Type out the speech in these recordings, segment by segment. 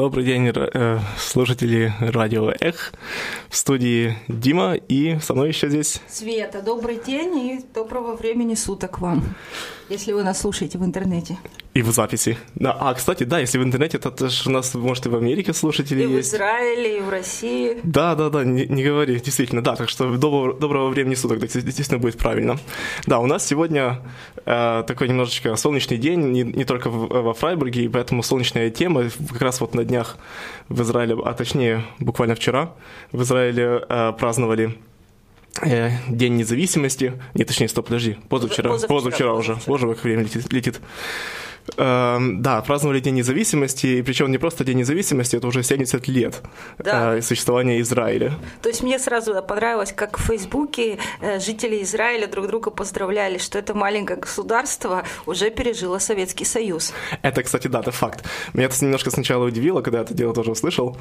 Добрый день, э, слушатели радио Эх. В студии Дима и со мной еще здесь... Света, добрый день и доброго времени суток вам, если вы нас слушаете в интернете. И в записи. Да, а, кстати, да, если в интернете, то тоже у нас, может, и в Америке слушатели и есть. в Израиле, и в России. Да, да, да, не, не говори, действительно, да, так что доброго, доброго времени суток, да, действительно будет правильно. Да, у нас сегодня э, такой немножечко солнечный день, не, не только в, во Фрайбурге, и поэтому солнечная тема, как раз вот на днях в Израиле, а точнее буквально вчера в Израиле э, праздновали э, День независимости. Не, точнее, стоп, подожди. Позавчера. Позавчера, Позавчера, уже. позавчера. Боже, как время летит. летит. Эм, да, праздновали День независимости, и причем не просто День независимости, это уже 70 лет Да. э, существования Израиля. То есть мне сразу понравилось, как в Фейсбуке э, жители Израиля друг друга поздравляли, что это маленькое государство уже пережило Советский Союз. Это, кстати, да, это факт. Меня это немножко сначала удивило, когда я это дело тоже услышал.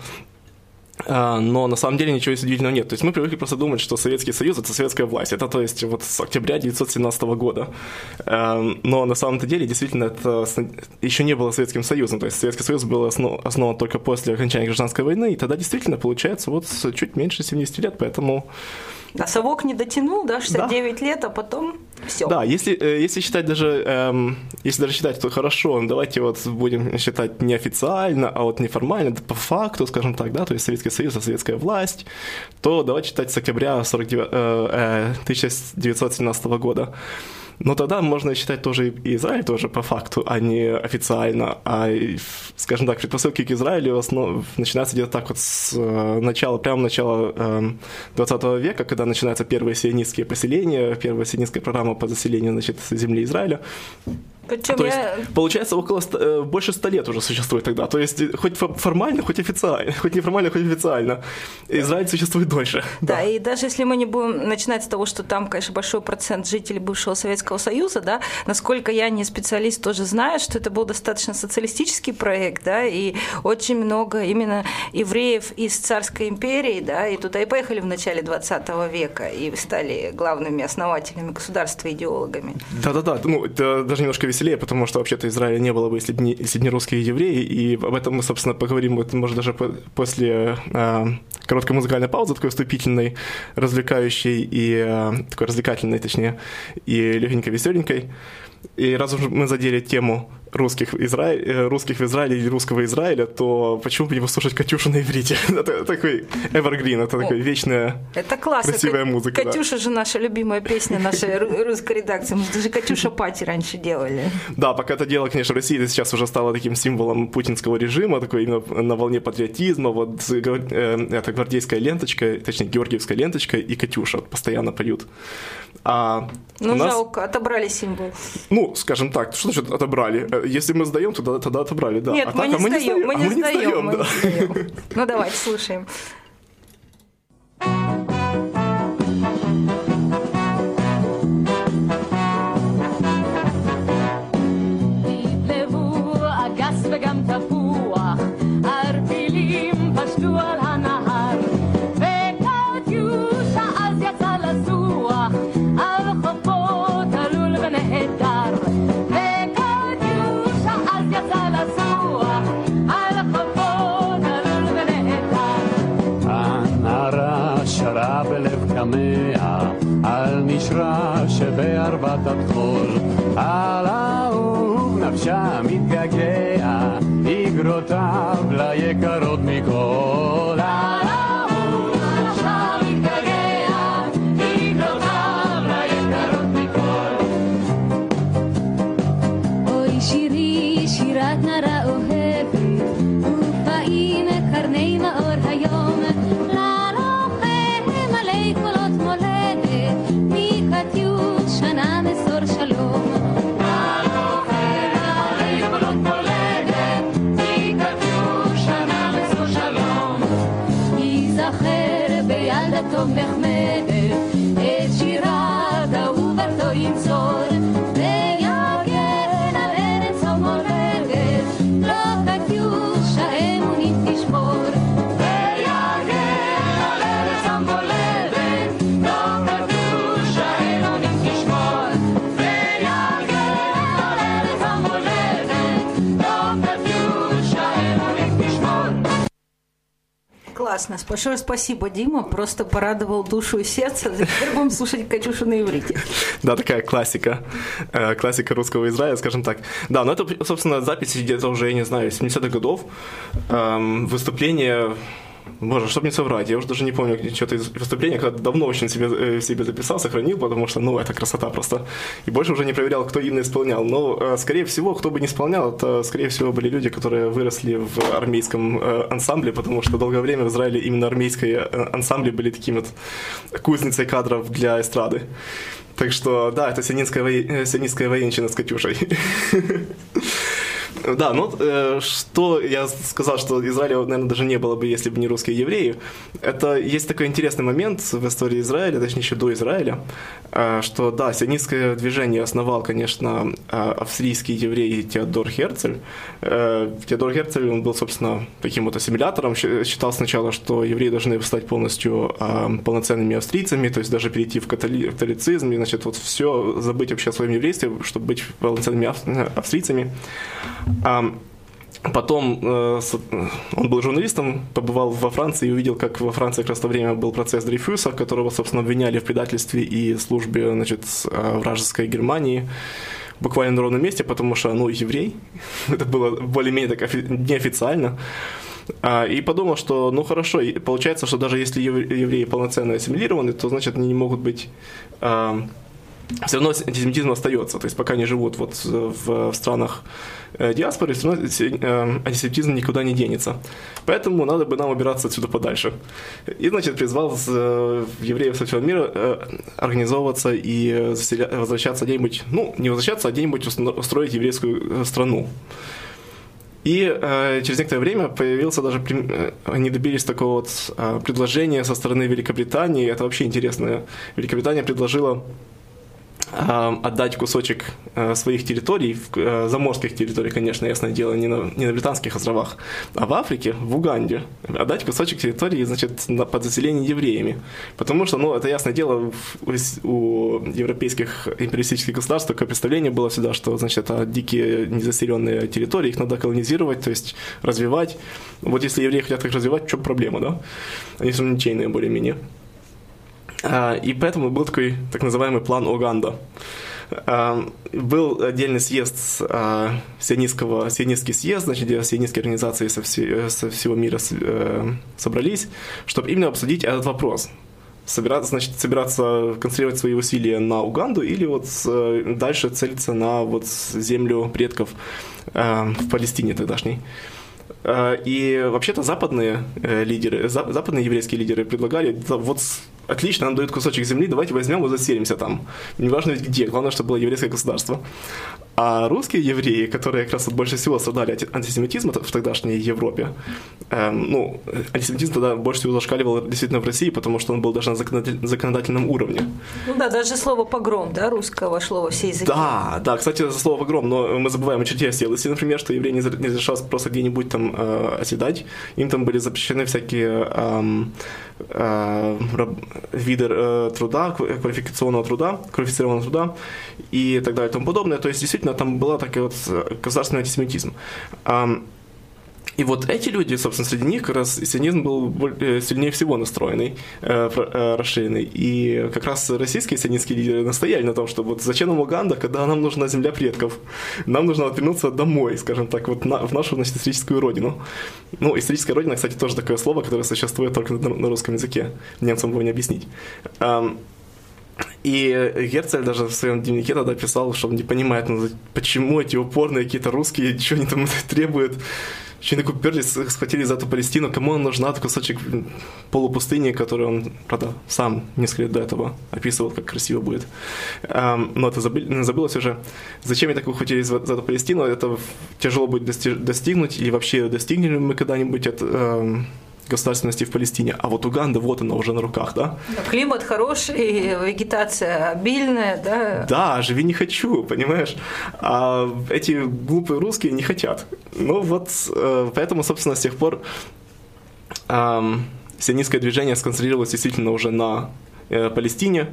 А, Но на самом деле ничего удивительного нет. То есть мы привыкли просто думать, что Советский Союз это советская власть. Это то есть вот с октября 1917 года. Эм, Но на самом-то деле действительно это еще не было Советским Союзом. То есть Советский Союз был основ- основан только после окончания гражданской войны, и тогда действительно получается вот чуть меньше 70 лет, поэтому А совок не дотянул, да, 69 лет, а потом все. Да, если, э, если считать даже, эм, если даже считать, то хорошо, ну, давайте вот будем считать неофициально, а вот неформально, по факту, скажем так, да, то есть Советский Союз, а советская власть, то давайте считать с октября 49, э, э, 1917 года. Но тогда можно считать тоже и Израиль тоже по факту, а не официально. А, скажем так, предпосылки к Израилю основ... начинаются где-то так вот с э, начала, прямо начала эм, 20 века, когда начинаются первые сионистские поселения, первая сионистская программа по заселению значит, земли Израиля. Причем То есть, я... получается, около э, больше ста лет уже существует тогда. То есть, хоть фо- формально, хоть официально, хоть неформально, хоть официально. Израиль существует дольше. Да, и даже если мы не будем начинать с того, что там, конечно, большой процент жителей бывшего Советского Союза, да, насколько я не специалист, тоже знаю, что это был достаточно социалистический проект, да, и очень много именно евреев из царской империи, да, и туда и поехали в начале 20 века и стали главными основателями государства, идеологами. Да-да-да, ну, это даже немножко веселее, потому что вообще-то Израиля не было бы, если бы не, если бы не русские евреи, и об этом мы, собственно, поговорим, вот, может, даже по- после э, короткой музыкальной паузы, такой вступительной, развлекающей и э, такой развлекательной, точнее, и легенькой, веселенькой. И раз уж мы задели тему русских, в Израиле, э, русских в Израиле или русского Израиля, то почему бы не послушать Катюшу на иврите? Это такой evergreen, это такая вечная Это классно. Красивая Ка- музыка, да. Катюша же наша любимая песня нашей ру- русской редакции. Мы же даже Катюша Пати раньше делали. Да, пока это дело, конечно, в России это сейчас уже стало таким символом путинского режима, такой именно на волне патриотизма, вот э, это гвардейская ленточка, точнее, георгиевская ленточка и Катюша постоянно поют. А Ну, нас, жалко, отобрали символ. ну, скажем так, что значит отобрали? Э, Если мы сдаем, то тогда, отобрали, да. Нет, а мы, так, не а мы сдаем, мы а не сдаем, мы да. не сдаем. Ну, давайте, слушаем. Szirota, dla jeka rodników. Классно. Большое спасибо, Дима. Просто порадовал душу и сердце. Теперь будем слушать Катюшу на иврите. Да, такая классика. Э, Классика русского Израиля, скажем так. Да, но это, собственно, запись где-то уже, я не знаю, 70-х годов. Эм, Выступление Боже, чтобы не соврать, я уже даже не помню что-то из выступления, когда давно очень себе, э, себе записал, сохранил, потому что, ну, это красота просто. И больше уже не проверял, кто именно исполнял. Но, э, скорее всего, кто бы не исполнял, это, скорее всего, были люди, которые выросли в армейском э, ансамбле, потому что долгое время в Израиле именно армейские ансамбли были таким вот кузницей кадров для эстрады. Так что, да, это сионистская, э, сионистская военщина с Катюшей. Да, ну э, что я сказал, что Израиля, наверное, даже не было бы, если бы не русские евреи. Это есть такой интересный момент в истории Израиля, точнее еще до Израиля, э, что да, сионистское движение основал, конечно, э, австрийский еврей Теодор Херцель. Э, Теодор Херцель, он был, собственно, таким вот ассимилятором, считал сначала, что евреи должны стать полностью э, полноценными австрийцами, то есть даже перейти в католи- католицизм, и, значит, вот все, забыть вообще о своем еврействе, чтобы быть полноценными ав- австрийцами. А потом э, он был журналистом, побывал во Франции и увидел, как во Франции как раз в то время был процесс Дрейфюса, которого, собственно, обвиняли в предательстве и службе значит, э, вражеской Германии буквально на ровном месте, потому что, ну, еврей, это было более-менее так офи- неофициально. А, И подумал, что, ну хорошо, получается, что даже если ев- евреи полноценно ассимилированы, то значит они не могут быть а, все равно антисемитизм остается. То есть пока они живут вот в, в странах э, диаспоры, все равно э, антисемитизм никуда не денется. Поэтому надо бы нам убираться отсюда подальше. И, значит, призвал э, евреев со всего мира э, организовываться и э, возвращаться где-нибудь, ну, не возвращаться, а где-нибудь устроить еврейскую э, страну. И э, через некоторое время появился даже, э, они добились такого вот э, предложения со стороны Великобритании, это вообще интересно. Великобритания предложила э, отдать кусочек э, своих территорий, э, заморских территорий, конечно, ясное дело, не на, не на британских островах, а в Африке, в Уганде, отдать кусочек территории, значит, на, под заселение евреями. Потому что, ну, это ясное дело, у, у европейских империалистических государств такое представление было всегда, что, значит, это дикие незаселенные территории, их надо колонизировать, то есть развивать. Вот если евреи хотят их развивать, в чем проблема, да? Они ничейные более-менее. А, И поэтому был такой так называемый план Оганда. А, Был отдельный съезд а, сионистского, сионистский съезд, значит, где сионистские организации со, все- со всего мира э, собрались, чтобы именно обсудить этот вопрос. Собираться, значит, собираться концентрировать свои усилия на Уганду или вот э, дальше целиться на вот землю предков э, в Палестине тогдашней. Э, И вообще-то западные э, лидеры, за- западные еврейские лидеры предлагали, «Да вот отлично, нам дают кусочек земли, давайте возьмем и заселимся там. Неважно ведь где, главное, чтобы было еврейское государство. А русские евреи, которые как раз больше всего страдали от антисемитизма в тогдашней Европе, эм, ну, антисемитизм тогда больше всего зашкаливал действительно в России, потому что он был даже на законодатель- законодательном уровне. Ну да, даже слово погром, да, русское вошло во все языки. Да, да, кстати, за слово погром, но мы забываем о черте оседлости, например, что евреи не разрешалось просто где-нибудь там э, оседать. Им там были запрещены всякие эм, виды труда, кв- квалификационного труда, квалифицированного труда и так далее и тому подобное. То есть, действительно, там была такая вот государственный антисемитизм. И вот эти люди, собственно, среди них как раз сионизм был э, сильнее всего настроенный, э, э, расширенный. И как раз российские сионистские лидеры настояли на том, что вот зачем нам Уганда, когда нам нужна земля предков? Нам нужно вернуться домой, скажем так, вот на- в нашу значит, историческую родину. Ну, историческая родина, кстати, тоже такое слово, которое существует только на, на русском языке. Немцам его не объяснить. И Герцель даже в своем дневнике тогда писал, что он не понимает, ну, почему эти упорные какие-то русские, что они там требуют. Так уперлись, схватили за эту Палестину, кому он нужна, такой кусочек полупустыни, который он, правда, сам несколько лет до этого описывал, как красиво будет. Но это забы- забылось уже. Зачем они так ухватились за, эту Палестину? Это тяжело будет дости- достигнуть, или вообще достигнем мы когда-нибудь эм, государственности в Палестине. А вот Уганда, вот она уже на руках, да? Климат хороший, вегетация обильная, да. Да, живи не хочу, понимаешь? А эти глупые русские не хотят. Ну вот, э, поэтому, собственно, с тех пор эм, сионистское движение сконцентрировалось действительно уже на Палестине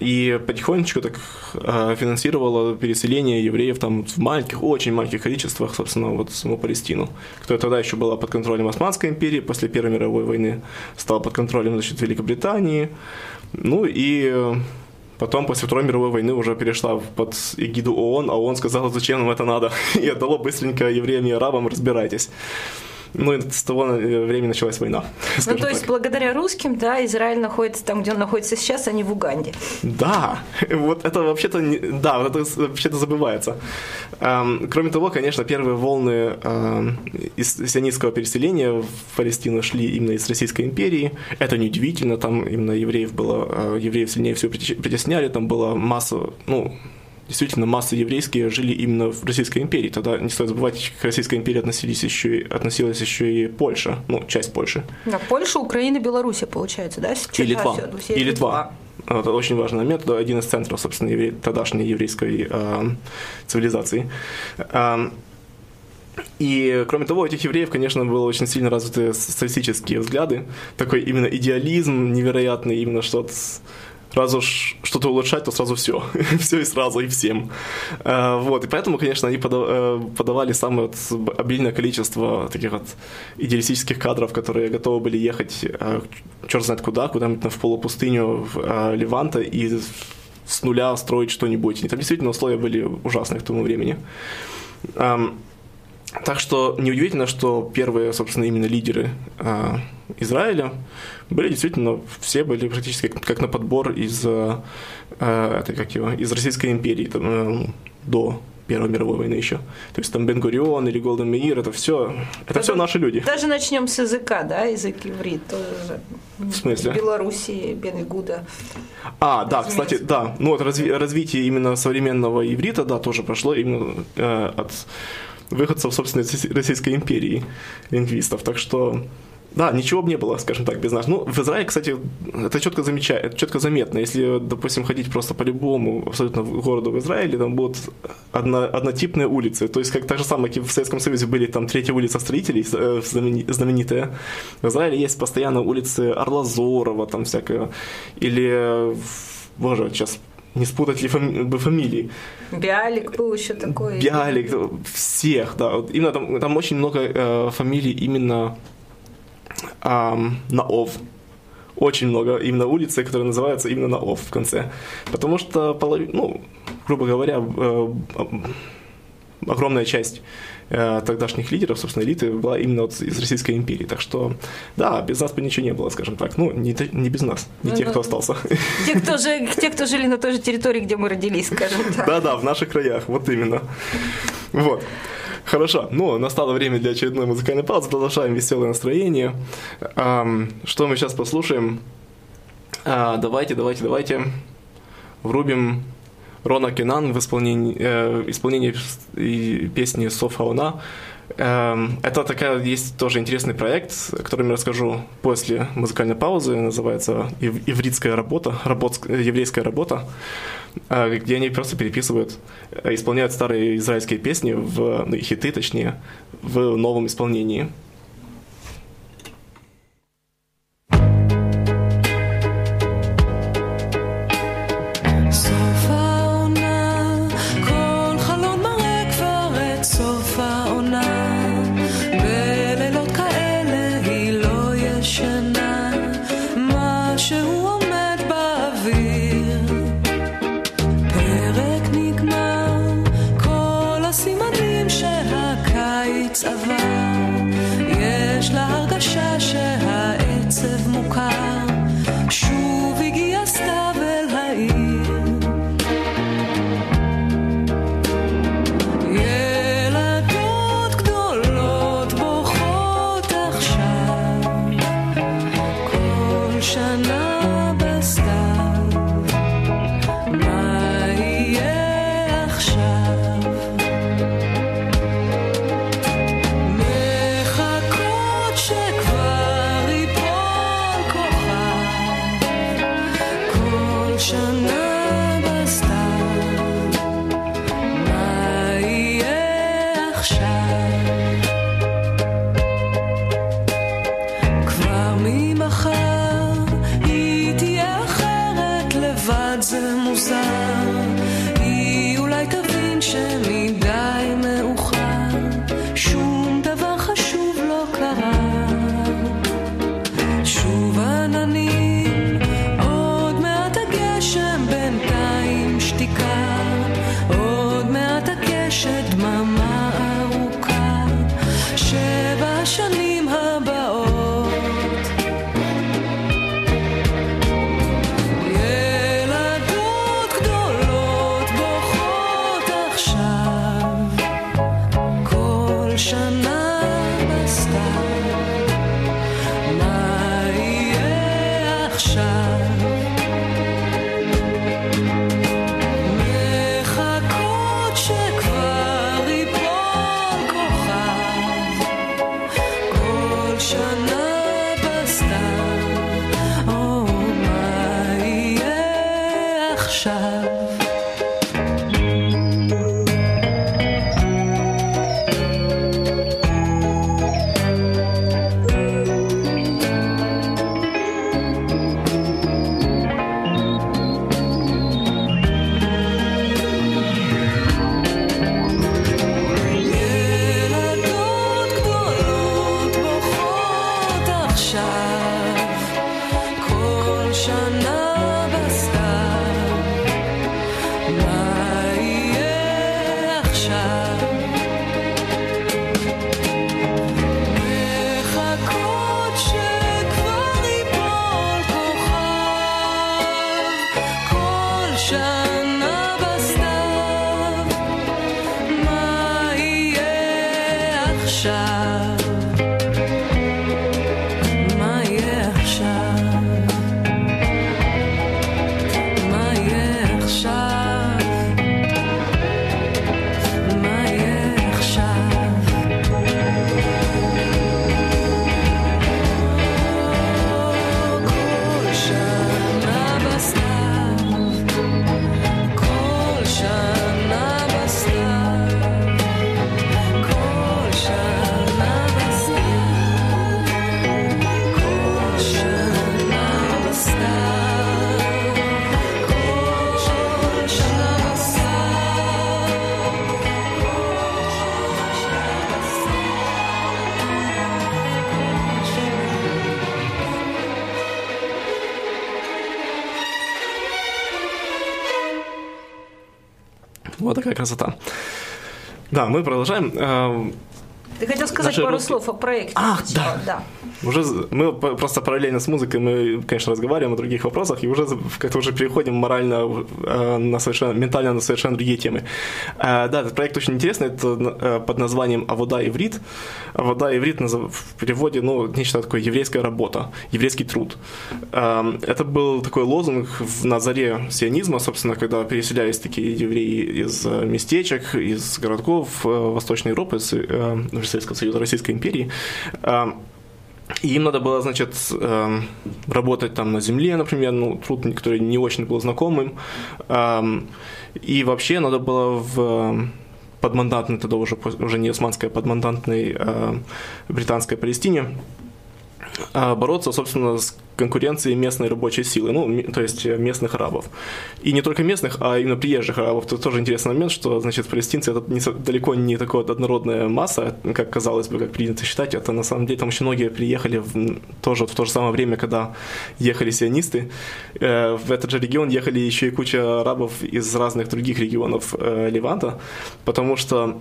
и потихонечку так э, финансировала переселение евреев там в маленьких, очень маленьких количествах, собственно, вот саму Палестину, которая тогда еще была под контролем Османской империи, после Первой мировой войны стала под контролем, значит, Великобритании, ну и э, Потом, после Второй мировой войны, уже перешла под эгиду ООН, а ООН сказала, зачем нам это надо, и отдало быстренько евреям и арабам, разбирайтесь. Ну, и с того э, времени началась война. Ну, то есть, так. благодаря русским, да, Израиль находится там, где он находится сейчас, а не в Уганде. Да, вот это вообще-то, не- да, вот это вообще-то забывается. Эм, Кроме того, конечно, первые волны эм, из сионистского переселения в Палестину шли именно из Российской империи. Это неудивительно, там именно евреев было, э, евреев сильнее всего притесняли, там была масса, ну, действительно, масса еврейские жили именно в Российской империи. Тогда не стоит забывать, к Российской империи относились еще и, относилась еще и Польша, ну, часть Польши. На Польша, Украина, Белоруссия, получается, да? И Литва. все, и Литва. Это очень важный момент. Это один из центров, собственно, евре- тогдашней еврейской э, цивилизации. Эм, и, кроме того, у этих евреев, конечно, было очень сильно развиты социалистические взгляды. Такой именно идеализм невероятный, именно что раз уж что-то улучшать, то сразу все. все и сразу, и всем. Э, Вот, и поэтому, конечно, они э, подавали самое вот обильное количество таких вот идеалистических кадров, которые готовы были ехать э, черт знает куда, куда-нибудь в полупустыню в, Леванта и с нуля строить что-нибудь. И там действительно условия были ужасные к тому времени. Эм, так что неудивительно, что первые, собственно, именно лидеры Израиля были действительно, все были практически как, как на подбор из, э, этой, как его, из Российской империи там, э, до Первой мировой войны еще. То есть там Бен-Гурион или Голден Меир, это все, это все наши люди. Даже начнем с языка, да, язык иврит. Тоже. В смысле? Белоруссии, Бен-Игуда. А, да, Разумеется. кстати, да. Ну вот разви- развитие именно современного иврита, да, тоже прошло именно э, от выходцев, собственно, Российской империи лингвистов. Так что, да, ничего бы не было, скажем так, без нас. Ну, в Израиле, кстати, это четко замечает, это четко заметно. Если, допустим, ходить просто по любому абсолютно городу в Израиле, там будут одно, однотипные улицы. То есть, как так же самое, как и в Советском Союзе были там третья улица строителей, э, знамени- знаменитая. В Израиле есть постоянно улицы Орлазорова, там всякое. Или, боже, сейчас не спутать ли фами- бы фамилии. Биалик был еще такой. Биалик, всех, да. Вот именно там, там очень много э, фамилий именно ам, на ов. Очень много именно улицы, которые называются именно на ов в конце. Потому что, полови- ну, грубо говоря, э, огромная часть э, тогдашних лидеров, собственно, элиты была именно вот из Российской империи. Так что, да, без нас бы ничего не было, скажем так. Ну, не, не без нас, не Ну, тех, кто остался. Те кто, же, те, кто жили на той же территории, где мы родились, скажем так. Да-да, в наших краях, вот именно. Вот. Хорошо, ну, настало время для очередной музыкальной паузы, продолжаем веселое настроение. Что мы сейчас послушаем? А, давайте, давайте, давайте врубим Рона Кенан в исполнении, э, исполнении песни Софа Она. Эм, Это такая, есть тоже интересный проект, о котором я расскажу после музыкальной паузы. Называется «Ив- «Ивритская работа», работ- еврейская работа, где они просто переписывают, э, исполняют старые израильские песни, в, ну, хиты точнее, в новом исполнении. 身 красота. Да, мы продолжаем. Э, Ты хотел сказать Наши пару русские- слов о проекте. Ах, сначала, да. Уже мы просто параллельно с музыкой мы, конечно, разговариваем о других вопросах и уже как-то уже переходим морально э, на совершенно ментально на совершенно другие темы. Э, Да, этот проект очень интересный. Это э, под названием "Авода иврит". "Авода иврит" в переводе, ну, нечто такое еврейская работа, еврейский труд. Эм, Это был такой лозунг на заре сионизма, собственно, когда переселялись такие евреи из местечек, из городков Восточной Европы, э, Советского Союза, Российской империи. Эм, и им надо было, значит, эм, работать там на земле, например, ну, труд, который не очень был знакомым. Эм, И вообще надо было в э, подмандатной, тогда уже, уже не османской, а подмандатной э, британской Палестине бороться, собственно, с конкуренцией местной рабочей силы, ну, то есть э, местных арабов. И не только местных, а именно приезжих арабов. Тут тоже интересный момент, что, значит, палестинцы это не, далеко не такая вот однородная масса, как казалось бы, как принято считать. Это на самом деле там очень многие приехали в, тоже в то же самое время, когда ехали сионисты. Э, в этот же регион ехали еще и куча арабов из разных других регионов э, Леванта, потому что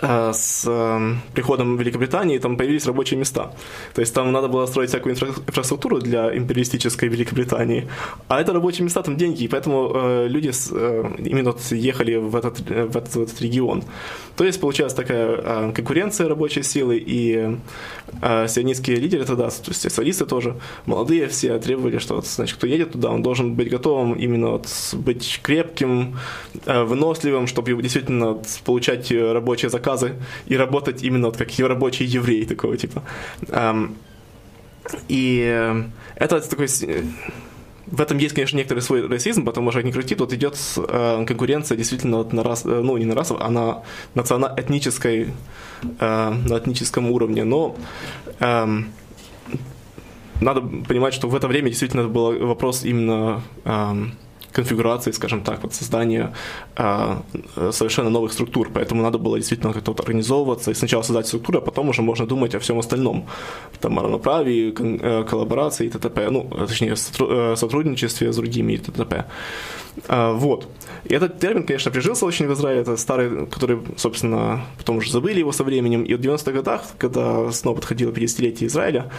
с э, приходом Великобритании там появились рабочие места. То есть там надо было строить всякую инфра- инфраструктуру для империалистической Великобритании, а это рабочие места, там деньги, и поэтому э, люди с, э, именно ехали в этот, э, в, этот, в этот регион. То есть получалась такая э, конкуренция рабочей силы, и э, сионистские лидеры тогда, то есть социалисты тоже, молодые все требовали, что значит, кто едет туда, он должен быть готовым именно вот быть крепким, э, выносливым, чтобы действительно получать э, рабочие заказы и работать именно вот как рабочий еврей такого типа. И э, это такой э, в этом есть, конечно, некоторый свой расизм, потому что, как ни крути, тут идет э, конкуренция действительно вот на рас, э, ну, не на расовой, а на национально-этнической, на этническом уровне. Но эм, надо понимать, что в это время действительно был вопрос именно эм, конфигурации, скажем так, вот создания а, совершенно новых структур. Поэтому надо было действительно как-то вот организовываться и сначала создать структуру, а потом уже можно думать о всем остальном. Там о равноправии, э, коллаборации и т.д. Ну, точнее, э, сотрудничестве с другими и т.д. А, Вот. И этот термин, конечно, прижился очень в Израиле. Это старый, который, собственно, потом уже забыли его со временем. И в 90-х годах, когда снова подходило 50-летие Израиля,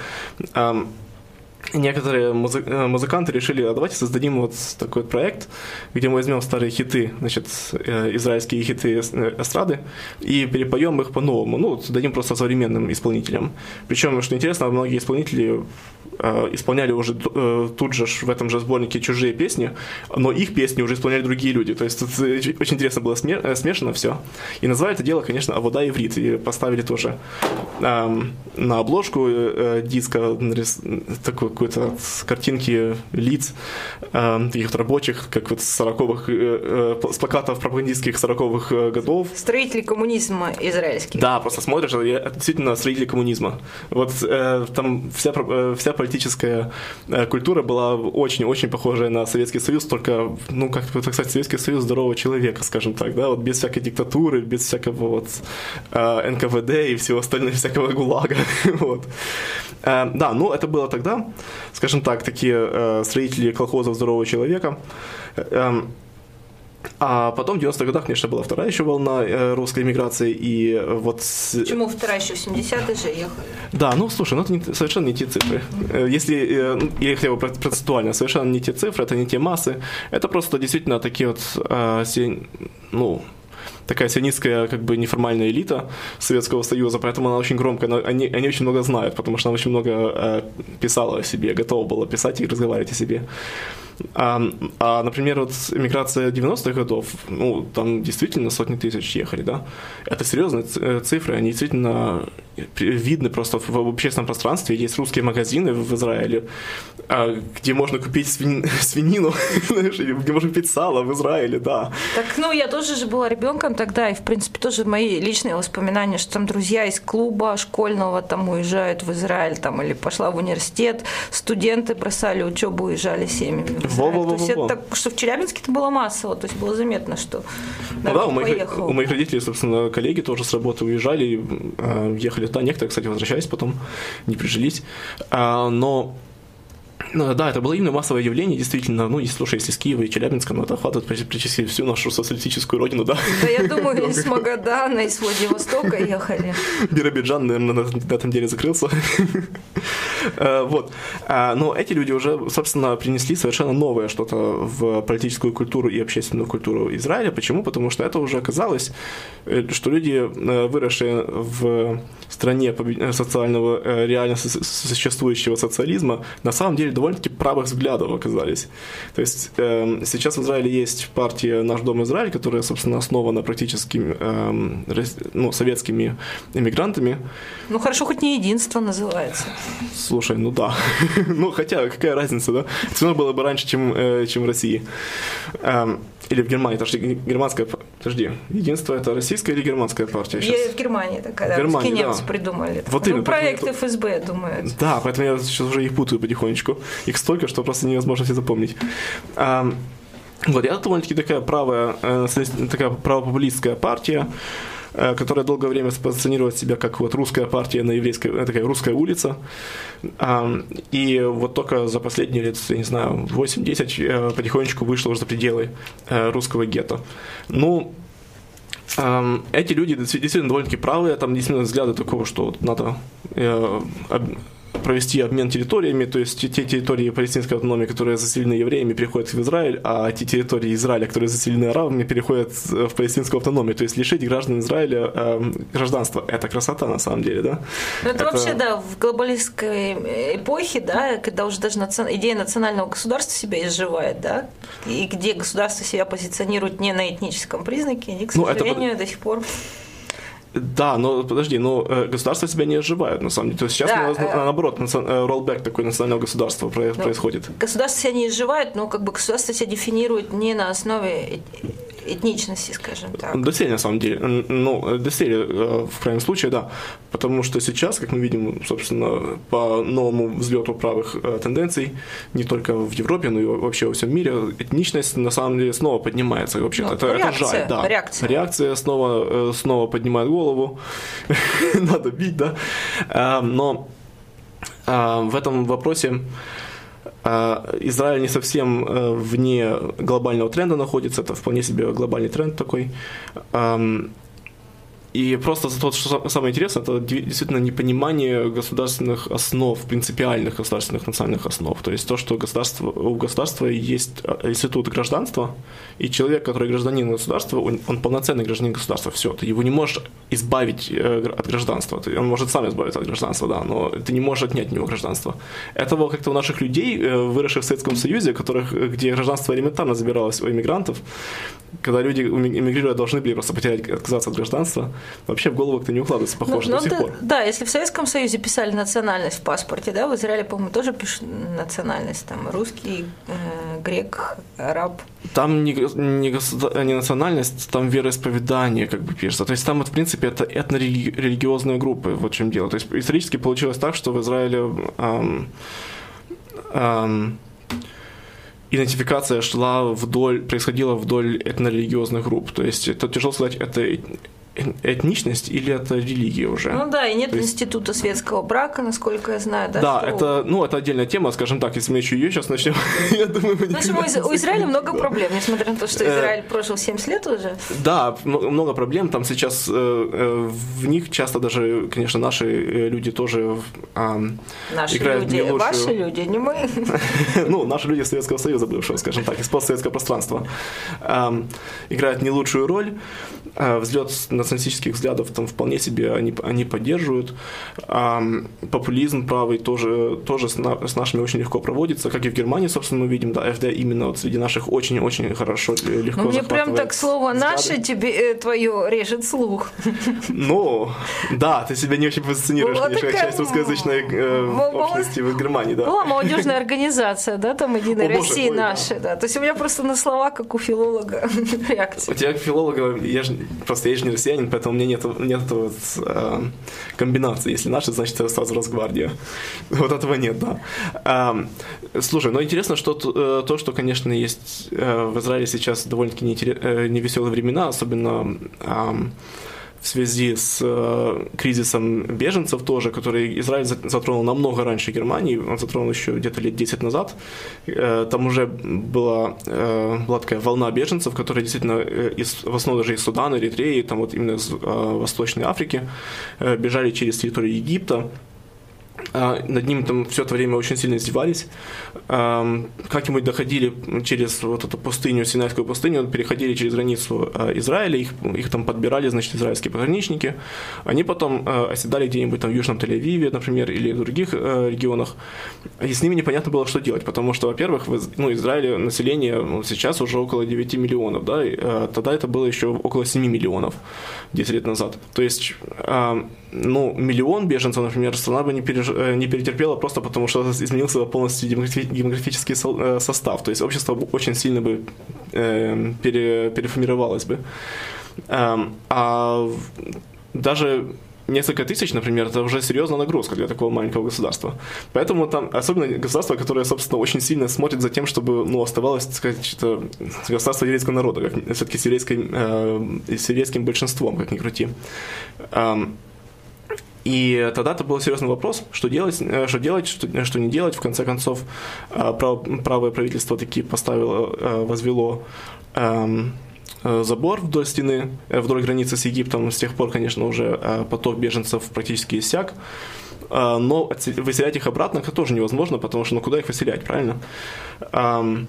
некоторые музы- э, музыканты решили, а давайте создадим вот такой вот проект, где мы возьмем старые хиты, значит, э, израильские хиты э, эстрады и перепоем их по-новому. Ну, дадим просто современным исполнителям. Причем, что интересно, многие исполнители исполняли уже э, тут же в этом же сборнике чужие песни, но их песни уже исполняли другие люди. То есть тут э, очень интересно было сме- э, смешано все. И назвали это дело, конечно, «Авода иврит». И поставили тоже эм, на обложку э, э, диска такой какой-то картинки лиц эм, таких рабочих, как вот с 40-х, э, э, с плакатов пропагандистских 40-х э, годов, Строители коммунизма израильский. да, просто смотришь, и это действительно строители коммунизма. Вот э, там вся, э, вся политическая э, культура была очень-очень похожая на Советский Союз, только, ну, как так сказать, Советский Союз здорового человека, скажем так, да, вот без всякой диктатуры, без всякого вот э, НКВД и всего остального, всякого ГУЛАГа, вот. Э, да, ну, это было тогда, скажем так, такие строители колхозов здорового человека. Э, а потом в 90-х годах, конечно, была вторая еще волна э, русской миграции, и э, вот... с- Почему вторая еще в 70-е же ехали? Да, ну слушай, ну это не- совершенно не те цифры. Э, Если, э, ну, хотя бы про- процессуально, совершенно не те цифры, это не те массы, это просто действительно такие вот, э, ну, такая сионистская, как бы, неформальная элита Советского Союза, поэтому она очень громко, она- они, они очень много знают, потому что она очень много э, писала о себе, готова была писать и разговаривать о себе. А, а, например, вот эмиграция 90-х годов, ну, там действительно сотни тысяч ехали, да? Это серьезные э, цифры, они действительно видны просто в общественном пространстве. Есть русские магазины в Израиле, а, где можно купить свини- свинину, где можно купить сало в Израиле, да. Так, ну, я тоже же была ребенком тогда, и, в принципе, тоже мои личные воспоминания, что там друзья из клуба школьного там уезжают в Израиль, там, или пошла в университет, студенты бросали учебу, уезжали семьями в Израиль. Во-во-во-во-во. То есть это так, что в Челябинске это было массово, то есть было заметно, что Ну да, у моих, поехал. у моих родителей, собственно, коллеги тоже с работы уезжали, э, ехали туда. Некоторые, кстати, возвращались потом, не прижились. А, но да, это было именно массовое явление, действительно. Ну, если, слушай, если из Киева и Челябинска, ну, это охватывает практически всю нашу социалистическую родину, да. Да, я думаю, из Магадана, из Владивостока ехали. Биробиджан, наверное, на, этом деле закрылся. Э, Вот. А, Но эти люди уже, собственно, принесли совершенно новое что-то в политическую культуру и общественную культуру Израиля. Почему? Потому что это уже оказалось, э, что люди, э, выросшие в стране социального, реально су- существующего социализма, на самом деле довольно-таки правых взглядов оказались. То есть эм, сейчас в Израиле есть партия «Наш дом Израиль», которая, собственно, основана практически рос- ну, советскими иммигрантами. Ну, хорошо, хоть не единство называется. Слушай, ну да. ну, хотя, какая разница, да? Все равно было бы раньше, чем, э, чем в России. Эм, или в Германии. Подожди, г- германская... Подожди, единство это российская или германская партия? Я Щас. в Германии такая, да, Германии, русские немцы да. придумали. Вот ну, именно, проект поэтому ФСБ, я думаю. Да, поэтому я сейчас уже их путаю потихонечку. Их столько, что просто невозможно все запомнить. Ам, вот, это довольно-таки такая правая, э, такая правопопулистская партия, которая долгое время позиционирует себя как вот русская партия на еврейской, э, такая русская улица. И вот только за последние лет, я не знаю, 8-10 э, потихонечку вышла уже за пределы э, русского гетто. Ну, эти люди действи- действительно довольно-таки правые, там действительно взгляды такого, что надо э, провести обмен территориями, то есть те- те территории палестинской автономии, которые заселены евреями, переходят в Израиль, а те территории Израиля, которые заселены арабами, переходят в палестинскую автономию. То есть лишить граждан Израиля эм, гражданства. Это красота на самом деле, да? Ну, это, вообще, да, в глобалистской эпохе, да, когда уже даже национ- идея национального государства себя изживает, да, и где государство себя позиционирует не на этническом признаке, они, к Ну, это сожалению, до сих пор... Да, но подожди, но э, государства себя не изживают, на самом деле. То есть сейчас Да, у нас, э, наоборот, роллбэк такой национального государства Ну, происходит. Государство себя не изживает, но как бы государство себя дефинирует не на основе этничности, скажем так. Доселе, на самом деле. Ну, доселе, э, в крайнем случае, да. Потому что сейчас, как мы видим, собственно, по новому взлету правых э, тенденций, не только в Европе, но и вообще во всем мире, этничность на самом деле снова поднимается. Вообще, Ну, это, это реакция, жаль, да. реакция. Реакция снова, э, снова поднимает голову. Надо бить, да. Э, Но в этом вопросе Израиль не совсем э, вне глобального тренда находится, это вполне себе глобальный тренд такой. И просто за то, что са- самое интересное, это де- действительно непонимание государственных основ, принципиальных государственных национальных основ. То есть то, что государство, у государства есть а, институт гражданства, и человек, который гражданин государства, он, он полноценный гражданин государства. Все, ты его не можешь избавить э, от гражданства. Ты- он может сам избавиться от гражданства, да, но ты не можешь отнять у него гражданство. Этого как-то у наших людей, э, выросших в Советском Союзе, которых, где гражданство элементарно забиралось у иммигрантов, когда люди эми- эмигрируя должны были просто потерять, отказаться от гражданства, вообще в голову как-то не укладывается, похоже, Ну, до ну, сих да, пор. да, если в Советском Союзе писали национальность в паспорте, да, в Израиле, по-моему, тоже пишут национальность, там, русский, э, грек, араб. Там не, не, государ- не национальность, там вероисповедание, как бы пишется. То есть там, вот, в принципе, это этнорелигиозные группы, вот в чем дело. То есть исторически получилось так, что в Израиле ам, ам, идентификация шла вдоль, происходила вдоль этнорелигиозных групп. То есть это тяжело сказать, это этничность или это религия уже. Ну да, и нет То есть- института светского брака, насколько я знаю, да? Да, что- это, ну, это отдельная тема, скажем так, если мы еще ее сейчас начнем, я думаю, мы В общем, у, Из- не у Израиля много проблем, несмотря на то, что Э, Израиль прожил 70 лет уже. Да, мно- много проблем. Там сейчас э, э, в них часто даже, конечно, наши э, люди тоже Наши люди, не ваши люди, не мы. ну, наши люди Советского Союза бывшего, скажем так, из постсоветского пространства, играют не лучшую роль. Взлет с националистических взглядов там вполне себе они, они поддерживают. Ам, популизм правый тоже, тоже с, на- с нашими очень легко проводится, как и в Германии, собственно, мы видим, да, АфД именно вот среди наших очень-очень хорошо, э, легко Ну, мне прям так слово взгляды. «наше» тебе э, твое режет слух. Ну, да, ты себя не очень позиционируешь, Была конечно, такая, часть русскоязычной э, общности в Германии, да. Была молодежная организация, да, там «Единая Россия» наши, да. То есть у меня просто на слова, как у филолога, У реакция. тебя как филолога, я же, просто я же не россиянин, поэтому у меня нет, нет вот, э, комбинации. Если наши, значит, это сразу Росгвардия. Вот этого нет, да. А, слушай, но интересно, что т- э, то, что, конечно, есть э, в Израиле сейчас довольно-таки э, невеселые времена, особенно ам, в связи с э, кризисом беженцев тоже, который Израиль за- затронул намного раньше Германии, он затронул еще где-то лет 10 назад. Э, там уже была, э, была такая волна беженцев, которые действительно из, в основном даже из Судана, Эритреи, там вот именно из Восточной Африки, бежали через территорию Египта. А, Над ним там все это время очень сильно издевались. Ам, Как-нибудь доходили через вот эту пустыню, Синайскую пустыню, переходили через границу а, Израиля, их, их там подбирали, значит, израильские пограничники. Они потом а, оседали где-нибудь там в Южном Тель-Авиве, например, или в других регионах. И с ними непонятно было, что делать, потому что, во-первых, в ну, Израиле население ну, сейчас уже около 9 миллионов, да, и, тогда это было еще около 7 миллионов 10 лет назад. То есть, а, ну, миллион беженцев, например, страна бы не, переж- э, не перетерпела просто потому, что изменился полностью демографи- демографический э, состав. То есть общество очень сильно бы э, пере- переформировалось бы. Эм, А даже несколько тысяч, например, это уже серьезная нагрузка для такого маленького государства. Поэтому там, особенно государство, которое, собственно, очень сильно смотрит за тем, чтобы, ну, оставалось, так сказать, что государство еврейского народа, как все-таки с, еврейской, э, с большинством, как ни крути. Эм, и тогда это был серьезный вопрос, что делать, э, что делать, что, что не делать. В конце концов, э, прав- правое правительство таки поставило, э, возвело эм, э, забор вдоль стены, э, вдоль границы с Египтом. С тех пор, конечно, уже э, поток беженцев практически иссяк. Э, Но выселять их обратно тоже невозможно, потому что ну куда их выселять, правильно? Эм,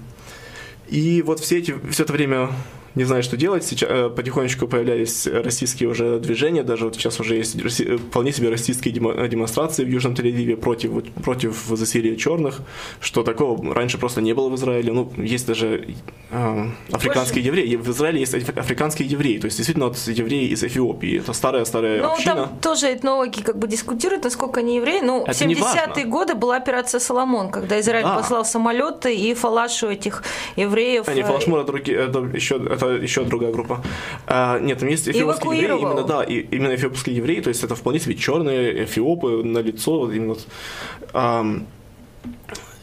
И вот все эти, все это время не знаю, что делать. Сейчас э, потихонечку появлялись российские уже движения, даже вот сейчас уже есть э, вполне себе российские демо- демонстрации в Южном Тель-Авиве против, вот- против засилия черных, что такого раньше просто не было в Израиле. Ну, есть даже э, африканские евреи. В Израиле есть аф- африканские евреи, то есть действительно вот евреи из Эфиопии. Это старая-старая Ну, община. там тоже этнологи как бы дискутируют, насколько они евреи. Ну, в Это не 70-е важно. годы была операция «Соломон», когда Израиль Да. послал самолеты и фалашу этих евреев. А не э, Фалашмур, это, это еще это еще другая группа. А, нет, там есть эфиопские евреи, именно, да, и, именно эфиопские евреи, то есть это вполне себе черные эфиопы на лицо, вот именно. ам,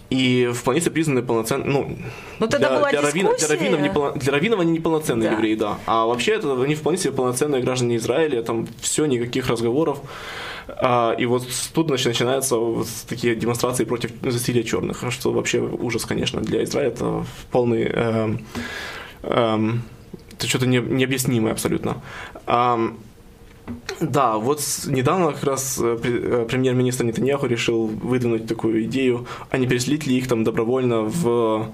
и вполне себе признаны полноценными, ну, Ну, тогда была для, раввинов, для, раввинов неполно- для раввинов они неполноценные Да. евреи, да. А вообще это они вполне себе полноценные граждане Израиля, там все, никаких разговоров. А, и вот тут значит, начинаются вот такие демонстрации против засилия черных, что вообще ужас, конечно, для Израиля это полный... эм, это что-то не, необъяснимое абсолютно. Ам, да, вот недавно как раз э, э, премьер-министр Нетаньяху решил выдвинуть такую идею, а не переселить ли их там добровольно в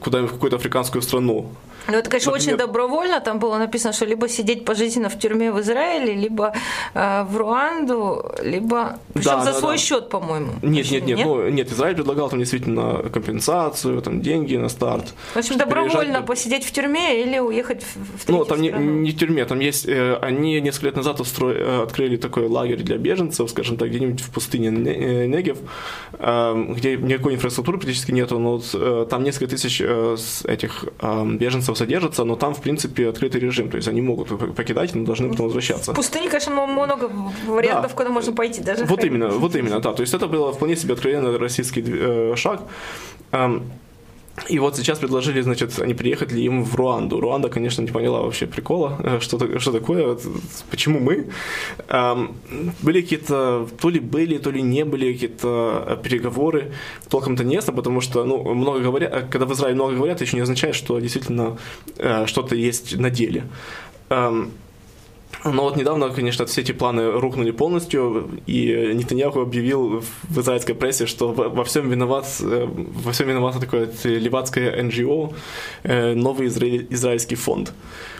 куда в какую-то африканскую страну. Ну, это, конечно, очень Например- добровольно. Там было написано, что либо сидеть пожизненно в тюрьме в Израиле, либо э, в Руанду, либо... Причем Да, за да, свой да. счет, по-моему. Нет, нет, нет, ну, нет, Израиль предлагал там действительно компенсацию, там деньги на старт. В общем, добровольно переезжать- посидеть в тюрьме или уехать в, в Ну, там не, страну. не в тюрьме, там есть, э, они несколько лет назад устро- э, открыли такой лагерь для беженцев, скажем так, где-нибудь в пустыне Не- э, Негев, э, где никакой инфраструктуры практически нету, но вот, э, там несколько тысяч с этих э, беженцев содержатся, но там, в принципе, открытый режим, то есть они могут покидать, но должны потом возвращаться. В пустыне, конечно, много вариантов, Да. куда можно пойти. Даже Вот именно, вот именно, да. То есть это был вполне себе откровенно российский э, шаг. Эм, и вот сейчас предложили, значит, они приехать ли им в Руанду. Руанда, конечно, не поняла вообще прикола, э, что, что такое, почему мы. Эм, были какие-то, то ли были, то ли не были какие-то э, переговоры, толком-то не ясно, потому что, ну, много говорят, э, когда в Израиле много говорят, еще не означает, что действительно что-то есть на деле. Но вот недавно, конечно, все эти планы рухнули полностью, и Нетаньяху объявил в израильской прессе, что во всем виноват, э, во всем виновато такое левацкое НГО, э, новый израиль- израильский фонд.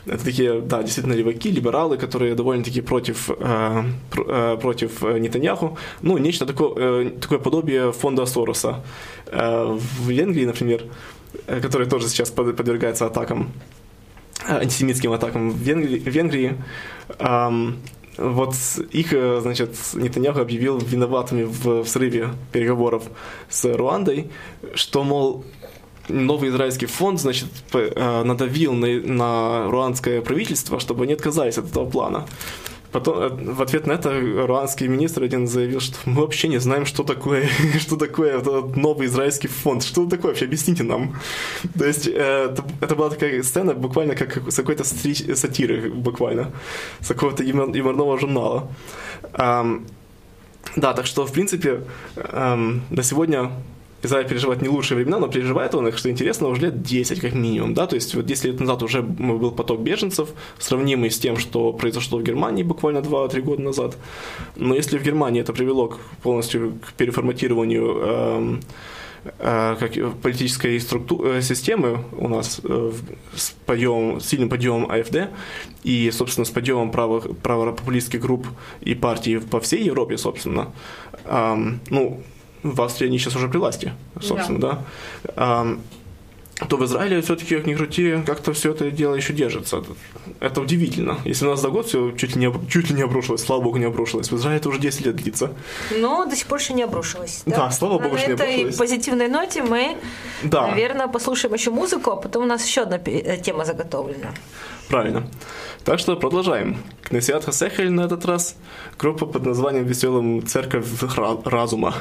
Это такие, да, действительно леваки, либералы, которые довольно-таки против, э, пр- против Нетаньяху. Ну, нечто такое, такое подобие фонда Сороса в Венгрии, например, который тоже сейчас под- подвергается атакам антисемитским атакам в Венгрии, в Венгрии. Вот их, э, значит, Нетаньяху объявил виноватыми в срыве переговоров с Руандой, что, мол, новый израильский фонд, значит, э, надавил на, на руандское правительство, чтобы они отказались от этого плана. Потом э, в ответ на это руанский министр один заявил, что мы вообще не знаем, что такое, что такое этот новый израильский фонд, что это такое вообще, объясните нам. То есть э, это, это была такая сцена буквально как с какой-то сатиры, буквально, с какого-то юмор- юморного журнала. Ам, да, так что, в принципе, эм, на сегодня Израиль переживает не лучшие времена, но переживает он их, что интересно, уже лет 10 как минимум, да, то есть вот 10 лет назад уже был поток беженцев, сравнимый с тем, что произошло в Германии буквально 2-3 года назад. Но если в Германии это привело к, полностью к переформатированию эм, э, как, политической структу- э, системы у нас э, с, подъемом, сильным подъемом АФД и, собственно, с подъемом правых, правопопулистских групп и партий по всей Европе, собственно, ам, ну, в Австрии они сейчас уже при власти, собственно, да, ам, то в Израиле все-таки, как ни крути, как-то все это дело еще держится. Это удивительно. Если у нас за год все чуть ли не, чуть ли не обрушилось, слава богу, не обрушилось. В Израиле это уже 10 лет длится. Но до сих пор еще не обрушилось. Да, слава богу, На что не этой обрушилось. позитивной ноте мы, Да. наверное, послушаем еще музыку, а потом у нас еще одна э, тема заготовлена. Правильно. Так что продолжаем. Кнесиат Хасехель на этот раз. Группа под названием «Веселым церковь Ра- разума».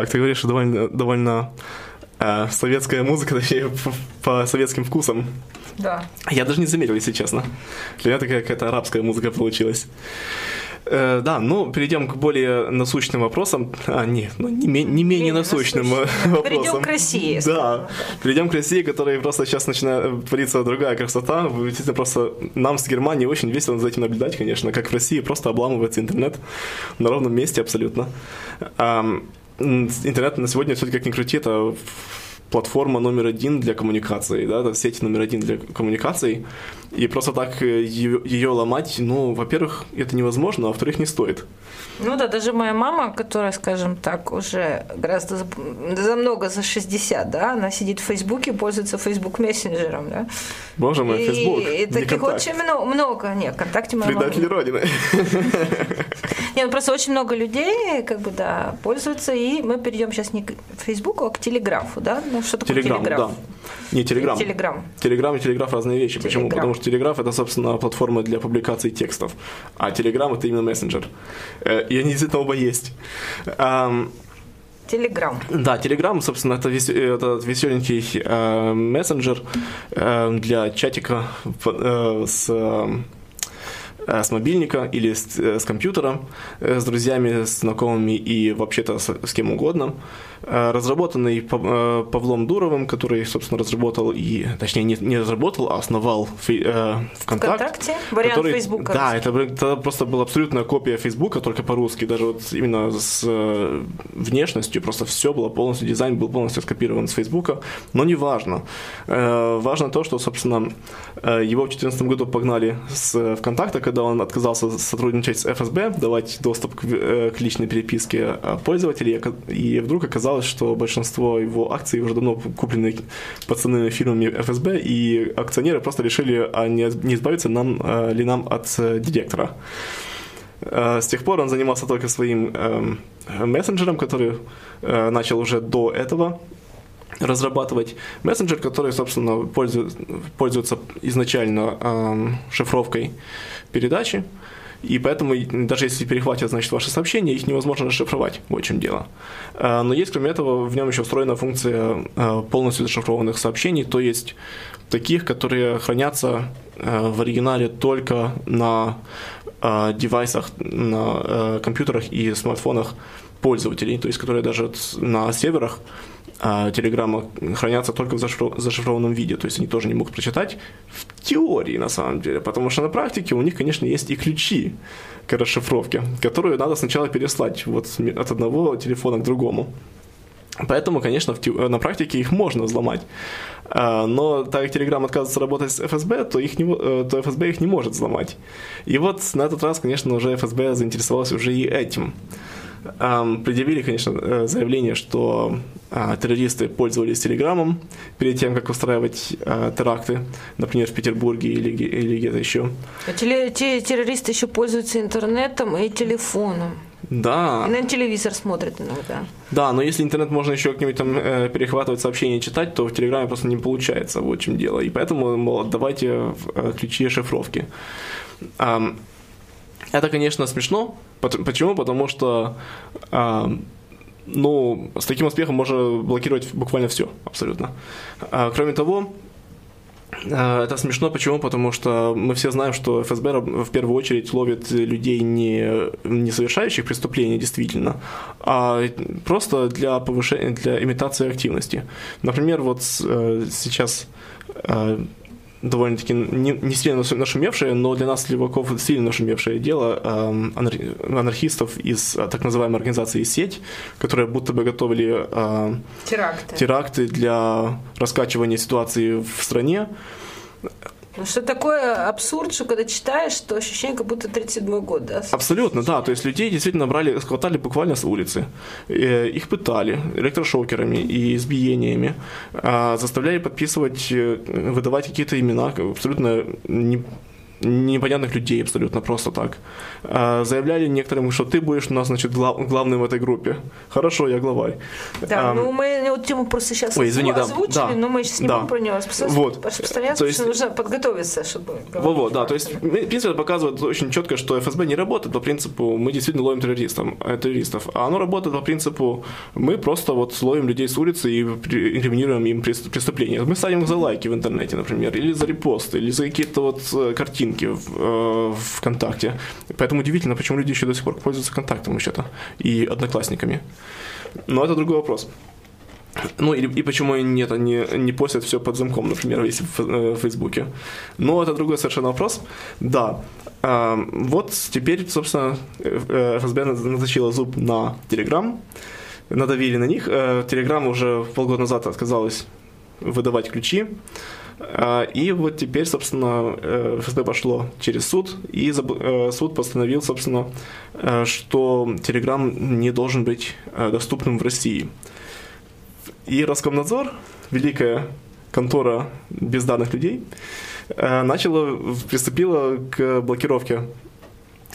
Как ты говоришь, довольно, довольно э, советская музыка, точнее, по, по советским вкусам. Да. Я даже не заметил, если честно. Для меня такая какая-то арабская музыка получилась. Э, да, ну, перейдем к более насущным вопросам. А, нет, ну, не, ме- не менее насущным э, вопросам. Перейдем к России, Да, перейдем к России, которая просто сейчас начинает твориться другая красота. Вы Действительно, просто нам с Германии очень весело за этим наблюдать, конечно, как в России просто обламывается интернет на ровном месте абсолютно. Интернет на сегодня все-таки как ни крути, это платформа номер один для коммуникации, да, это сеть номер один для коммуникаций, и просто так ее, ломать, ну, во-первых, это невозможно, а во-вторых, не стоит. Ну да, даже моя мама, которая, скажем так, уже гораздо за, за много за 60, да, она сидит в Фейсбуке, пользуется Фейсбук мессенджером, да. Боже мой, Фейсбук, и таких очень много, много. Нет, ВКонтакте моя мама Предатели Родины. Нет, ну просто очень много людей, как бы, да, пользуются, и мы перейдем сейчас не к Фейсбуку, а к Телеграфу, да? Ну, что такое Телеграм, Телеграф? да. Не, Телеграм. Телеграм. Телеграм и Телеграф разные вещи. Почему? Телеграм. Потому что Телеграф это, собственно, платформа для публикации текстов, а Телеграм это именно мессенджер. Э, И они действительно оба есть. Ам, Телеграм. Да, Telegram, собственно, это, вес- это веселенький э, мессенджер э, для чатика э, с, э, с мобильника или с, э, с компьютера, э, с друзьями, с знакомыми и вообще-то с, с кем угодно. Э, Разработанный Пав- э, Павлом Дуровым, который, собственно, разработал и, точнее, не, не разработал, а основал фей- э, ВКонтакт. ВКонтакте? Вариант который- Фейсбука Да, это, это просто была абсолютная копия Фейсбука, только по-русски. Даже вот именно с э, внешностью просто все было полностью, дизайн был полностью скопирован с Фейсбука. Но не важно. Э, важно то, что, собственно, э, его в 2014 году погнали с э, ВКонтакта, когда он отказался сотрудничать с ФСБ, давать доступ к, э, к личной переписке э, пользователей. И вдруг оказалось, что большинство его акций уже давно куплены пацанами фирмами ФСБ, и акционеры просто решили, а не, избавиться нам, э, ли нам от э, директора. Э, С тех пор он занимался только своим эм, мессенджером, который э, начал уже до этого разрабатывать. Мессенджер, который, собственно, пользует- пользуется изначально эм, шифровкой передачи, и поэтому даже если перехватят, значит, ваши сообщения, их невозможно расшифровать, в чем дело. Э, Но есть, кроме этого, в нем еще встроена функция э, полностью зашифрованных сообщений, то есть таких, которые хранятся э, в оригинале только на девайсах, на компьютерах и смартфонах пользователей, то есть которые даже на серверах а, Телеграма хранятся только в зашифро- зашифрованном виде, то есть они тоже не могут прочитать в теории на самом деле, потому что на практике у них, конечно, есть и ключи к расшифровке, которые надо сначала переслать вот от одного телефона к другому. Поэтому, конечно, в на практике их можно взломать. А, Но так как Telegram отказывается работать с ФСБ, то, их не, э, то ФСБ их не может взломать. И вот на этот раз, конечно, уже ФСБ заинтересовалась уже и этим. Предъявили, конечно, э, заявление, что а, террористы пользовались Телеграмом перед тем, как устраивать а, теракты, например, в Петербурге или, или где-то еще. А террористы еще пользуются интернетом и телефоном. Да. И на телевизор смотрят иногда. Да, но если интернет можно еще как-нибудь там э, перехватывать сообщения и читать, то в Телеграме просто не получается, вот в чем дело. И поэтому, мол, давайте э, ключи шифровки. Это, конечно, смешно. Почему? Потому что ам, ну, с таким успехом можно блокировать буквально все, абсолютно. А, кроме того, а, Это смешно, почему? Потому что мы все знаем, что ФСБ в первую очередь ловит людей, не, не совершающих преступления действительно, а просто для повышения, для имитации активности. Например, вот э, сейчас э, довольно-таки не, не сильно нашу- нашумевшее, но для нас, леваков, сильно нашумевшее дело эм, анар- анархистов из э, так называемой организации «Сеть», которые будто бы готовили э, Теракты. теракты для раскачивания ситуации в стране. Ну, что такое абсурд, что когда читаешь, то ощущение, как будто 37 год, да? Абсолютно, да. То есть людей действительно брали, схватали буквально с улицы. Э, Их пытали электрошокерами и избиениями, а, заставляли подписывать, э, выдавать какие-то имена, абсолютно не- непонятных людей абсолютно просто так. А, заявляли некоторым, что ты будешь у нас, значит, глав- главным в этой группе. Хорошо, я главарь. Да, Ам, ну мы вот тему просто сейчас Ой, извини, да, озвучили, да, но мы сейчас не да. будем про распространяться, Вот. распространяться, То есть- потому что нужно подготовиться, чтобы... Во-во, да, то есть, в принципе, это показывает очень четко, что ФСБ не работает по принципу «мы действительно ловим террористов», э, террористов а оно работает по принципу «мы просто вот ловим людей с улицы и инкриминируем им прес- преступления». Мы ставим за лайки в интернете, например, или за репосты, или за какие-то вот э, картинки в, э, ВКонтакте. Поэтому удивительно, почему люди еще до сих пор пользуются ВКонтактом вообще-то и Одноклассниками. Но это другой вопрос. Ну, и, и почему нет, они не постят все под замком, например, если в, э, в Фейсбуке. Но это другой совершенно вопрос. Да. А, вот теперь, собственно, э, ФСБ наточила зуб на Телеграм, надавили на них. Телеграм уже полгода назад отказалась выдавать ключи. А, И вот теперь, собственно, э, ФСБ пошло через суд, и э, суд постановил, собственно, э, что Telegram не должен быть доступным в России. И Роскомнадзор, великая контора безданных людей, э, начала, приступила к блокировке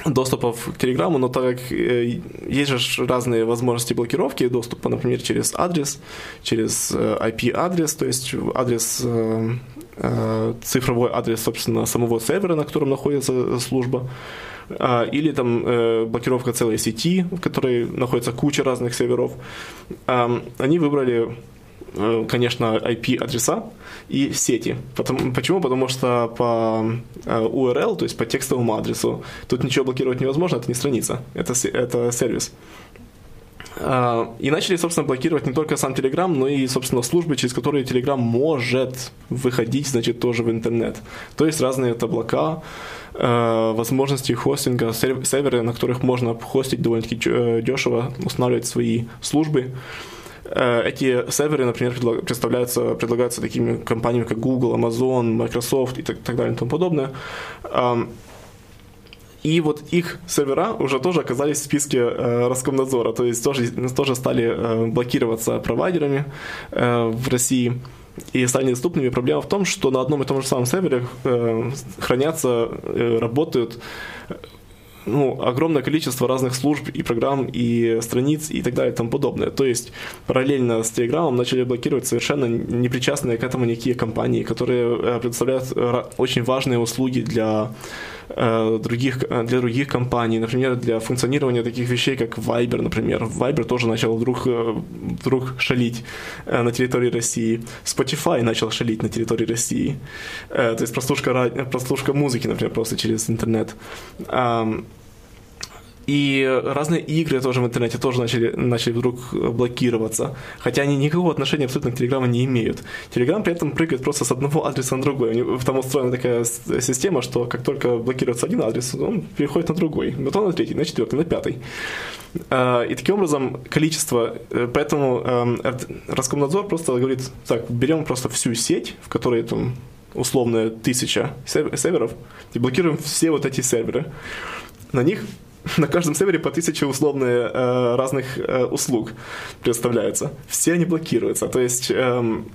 доступов к Телеграму, но так как есть же разные возможности блокировки доступа, например, через адрес, через IP-адрес, то есть адрес, цифровой адрес, собственно, самого сервера, на котором находится служба, а, или там э, блокировка целой сети, в которой находится куча разных серверов. Они выбрали э, конечно, IP-адреса и сети. Почему? Потому что по э, URL, то есть по текстовому адресу, тут ничего блокировать невозможно, это не страница, это, это сервис. А, И начали, собственно, блокировать не только сам Telegram, но и, собственно, службы, через которые Telegram может выходить, значит, тоже в интернет. То есть разные это облака, э, возможности хостинга, сер- серверы, на которых можно хостить довольно-таки э, дешево, устанавливать свои службы. Э, Эти серверы, например, представляются, предлагаются такими компаниями, как Google, Amazon, Microsoft и так, так далее и тому подобное. И вот их сервера уже тоже оказались в списке э, Роскомнадзора, то есть тоже, тоже стали э, блокироваться провайдерами э, в России и стали недоступными. Проблема в том, что на одном и том же самом сервере э, хранятся, э, работают ну, огромное количество разных служб и программ, и страниц, и так далее, и тому подобное. То есть параллельно с Telegram начали блокировать совершенно непричастные к этому никакие компании, которые э, предоставляют ра- очень важные услуги для э, других, э, для других компаний, например, для функционирования таких вещей, как Viber, например. Viber тоже начал вдруг, э, вдруг шалить э, на территории России. Spotify начал шалить на территории России. Э, То есть прослушка, прослушка музыки, например, просто через интернет. И разные игры тоже в интернете тоже начали, начали вдруг блокироваться. Хотя они никакого отношения абсолютно к Телеграму не имеют. Телеграм при этом прыгает просто с одного адреса на другой. У него Там устроена такая с- система, что как только блокируется один адрес, он переходит на другой. Потом на третий, на четвертый, на пятый. А, И таким образом количество, э, поэтому эм, Роскомнадзор просто говорит, так, берем просто всю сеть, в которой там условно тысяча сер- серверов, и блокируем все вот эти серверы. На них на каждом сервере по тысяче условные э, разных э, услуг представляются. Все они блокируются. То есть эм,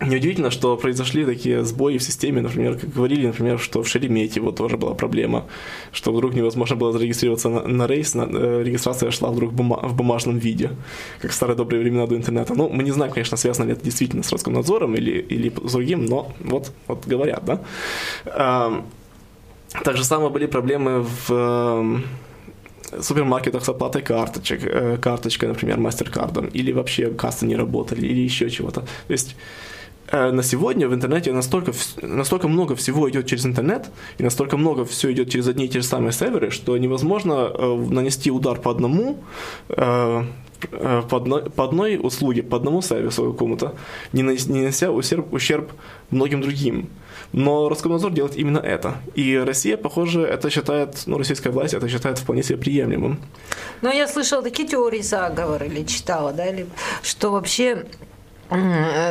неудивительно, что произошли такие сбои в системе, например, как говорили, например, что в Шереметьево тоже была проблема, что вдруг невозможно было зарегистрироваться на, на рейс, на- э, регистрация шла вдруг бума- в бумажном виде, как в старые добрые времена до интернета. Ну, мы не знаем, конечно, связано ли это действительно с Роскомнадзором или, или с другим, но вот, вот говорят, да. Эм, так же самое были проблемы в эм, супермаркетах с оплатой карточек, э, карточкой, например, мастер-кардом, или вообще кассы не работали, или еще чего-то. То есть э, на сегодня в интернете настолько, настолько много всего идет через интернет, и настолько много все идет через одни и те же самые серверы, что невозможно э, нанести удар по одному, по одной, по одной услуге, по одному сервису какому-то, не, нанес- не неся ущерб, ущерб многим другим. Но Роскомнадзор делает именно это. И Россия, похоже, это считает, ну, российская власть это считает вполне себе приемлемым. Но я слышала такие теории заговора или читала, да, или что вообще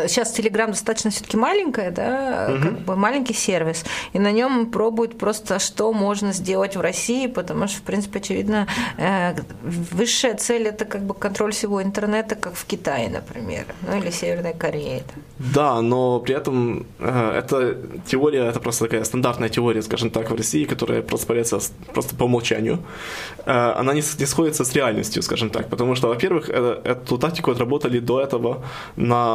Сейчас Telegram достаточно все-таки маленькая, да, как бы маленький сервис, и на нем пробуют просто, что можно сделать в России, потому что, в принципе, очевидно, э, высшая цель это как бы контроль всего интернета, как в Китае, например, ну или Северной Корее. Да, но при этом э, эта теория, это просто такая стандартная теория, скажем так, в России, которая с- просто по умолчанию. Э, она не, сходится с реальностью, скажем так, потому что, во-первых, э, эту тактику отработали до этого на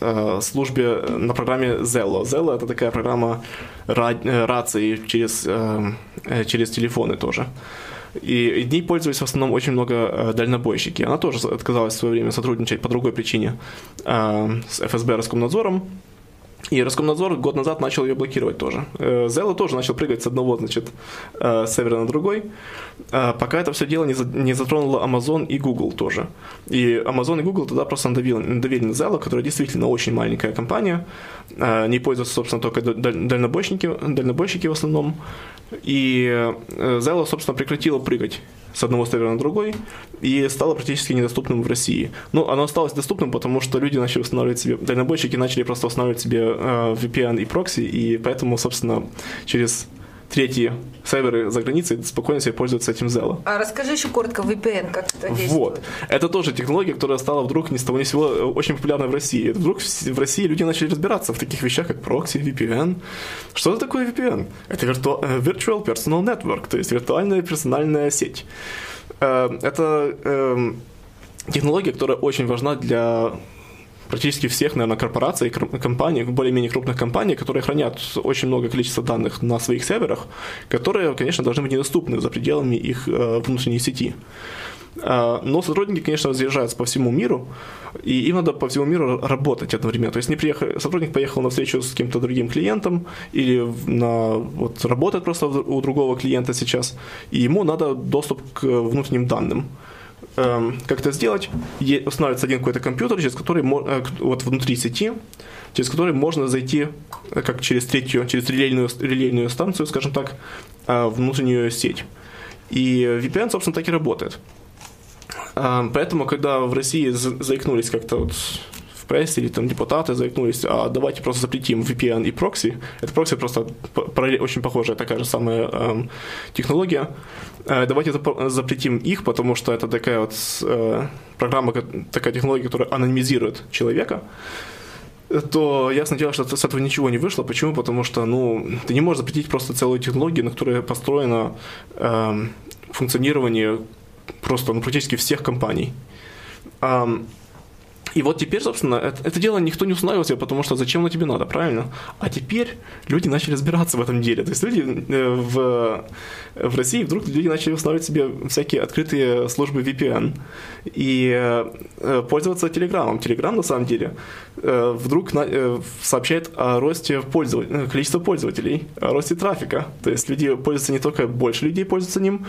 э, службе, на программе Zello. Zello это такая программа ра- э, рации через, э, через телефоны тоже. И ней пользовались в основном очень много дальнобойщики. Она тоже отказалась в свое время сотрудничать по другой причине с ФСБ Роскомнадзором. И Роскомнадзор год назад начал ее блокировать тоже. Э, Zello тоже начал прыгать с одного, значит, э, сервера на другой, э, пока это все дело не за- не затронуло Amazon и Google тоже. И Amazon и Google тогда просто надавили, надавили на Zello, которая действительно очень маленькая компания, не пользуются, собственно, только даль- дальнобойщики, дальнобойщики в основном. И Zello, собственно, прекратила прыгать с одного сервера на другой и стало практически недоступным в России. Ну, оно осталось доступным, потому что люди начали устанавливать себе, дальнобойщики начали просто устанавливать себе э, VPN и прокси, и поэтому, собственно, через третьи серверы за границей спокойно себе пользуются этим Zello. А расскажи еще коротко VPN, как это действует. Вот. Это тоже технология, которая стала вдруг ни с того ни с сего э, очень популярной в России. Вдруг в в России люди начали разбираться в таких вещах, как прокси, VPN. Что это такое VPN? Это вирту- э, Virtual Personal Network, то есть виртуальная персональная сеть. Э, Это эм, технология, которая очень важна для практически всех, наверное, корпораций, компаний, более-менее крупных компаний, которые хранят очень много количества данных на своих серверах, которые, конечно, должны быть недоступны за пределами их э, внутренней сети. А, Но сотрудники, конечно, разъезжаются по всему миру, и им надо по всему миру работать одновременно. То есть не приехал, сотрудник поехал на встречу с каким-то другим клиентом или на, вот, работает просто у другого клиента сейчас, и ему надо доступ к внутренним данным. Эм, Как это сделать? Устанавливается один какой-то компьютер, через который э, вот внутри сети, через который можно зайти э, как через третью, через релейную, релейную станцию, скажем так, э, внутреннюю сеть. И VPN, собственно, так и работает. А, Поэтому, когда в России за- заикнулись как-то вот прессе или там депутаты заикнулись, а давайте просто запретим VPN и прокси. Это прокси просто очень похожая такая же самая эм, технология. Э, давайте зап- запретим их, потому что это такая вот э, программа, такая технология, которая анонимизирует человека то ясно дело, что с этого ничего не вышло. Почему? Потому что, ну, ты не можешь запретить просто целую технологию, на которой построено эм, функционирование просто ну, практически всех компаний. И вот теперь, собственно, это, это дело никто не устанавливал себе, потому что зачем оно тебе надо, правильно? А теперь люди начали разбираться в этом деле. То есть люди э, в, в России вдруг люди начали устанавливать себе всякие открытые службы VPN и э, пользоваться Телеграмом. Телеграм, на самом деле, э, вдруг сообщает о росте пользователей, количества пользователей, о росте трафика. То есть люди пользуются не только больше людей пользуются ним,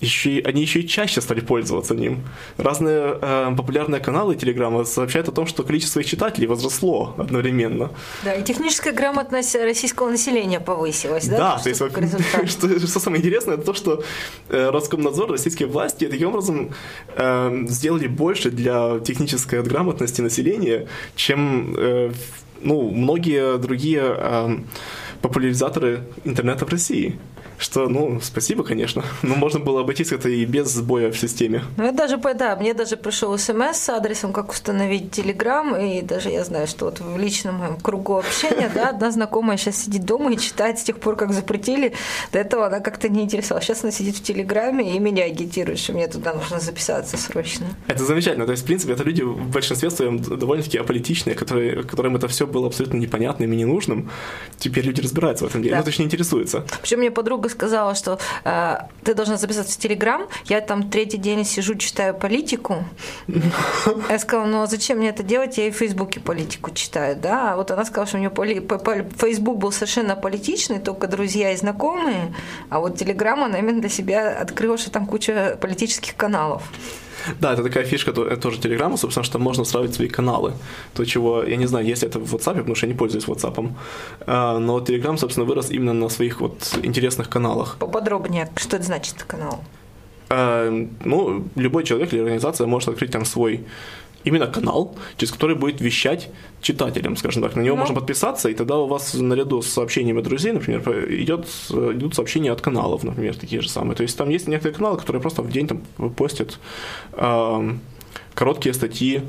еще и, они еще и чаще стали пользоваться ним. Разные э, популярные каналы Телеграма сообщают о том, что количество их читателей возросло одновременно. Да, и техническая грамотность российского населения повысилась, да? Да, Что то есть результат. что, что самое интересное, это то, что э, Роскомнадзор, российские власти таким образом э, сделали больше для технической грамотности населения, чем э, ну, многие другие э, популяризаторы интернета в России. Что, ну, спасибо, конечно. Но можно было обойтись это и без сбоя в системе. Ну, я даже, да, мне даже пришел смс с адресом, как установить Телеграм, и даже я знаю, что вот в личном моем кругу общения, да, одна знакомая сейчас сидит дома и читает с тех пор, как запретили. До этого она как-то не интересовалась. Сейчас она сидит в Телеграме и меня агитирует, что мне туда нужно записаться срочно. Это замечательно. То есть, в принципе, это люди в большинстве своем довольно-таки аполитичные, которые, которым это все было абсолютно непонятным и ненужным. Теперь люди разбираются в этом деле. Да. Ну, точнее, интересуются. Причем мне подруга сказала, что э, ты должна записаться в Телеграм. Я там третий день сижу, читаю политику. Я сказала, ну а зачем мне это делать? Я и в Фейсбуке политику читаю, да. А вот она сказала, что у нее поли- по- по- Фейсбук был совершенно политичный, только друзья и знакомые. А вот Телеграм она именно для себя открыла, что там куча политических каналов. Да, это такая фишка то- это тоже Телеграма, собственно, что можно сравнить свои каналы. То, чего, я не знаю, есть это в WhatsApp, потому что я не пользуюсь WhatsApp. А, Но Telegram, собственно, вырос именно на своих вот интересных каналах. Поподробнее, что это значит канал? А, Ну, любой человек или организация может открыть там свой именно канал, через который будет вещать читателям, скажем так. На него Ну. можно подписаться, и тогда у вас наряду с сообщениями друзей, например, идет, э, идут сообщения от каналов, например, такие же самые. То есть там есть некоторые каналы, которые просто в день там постят эм, короткие статьи э,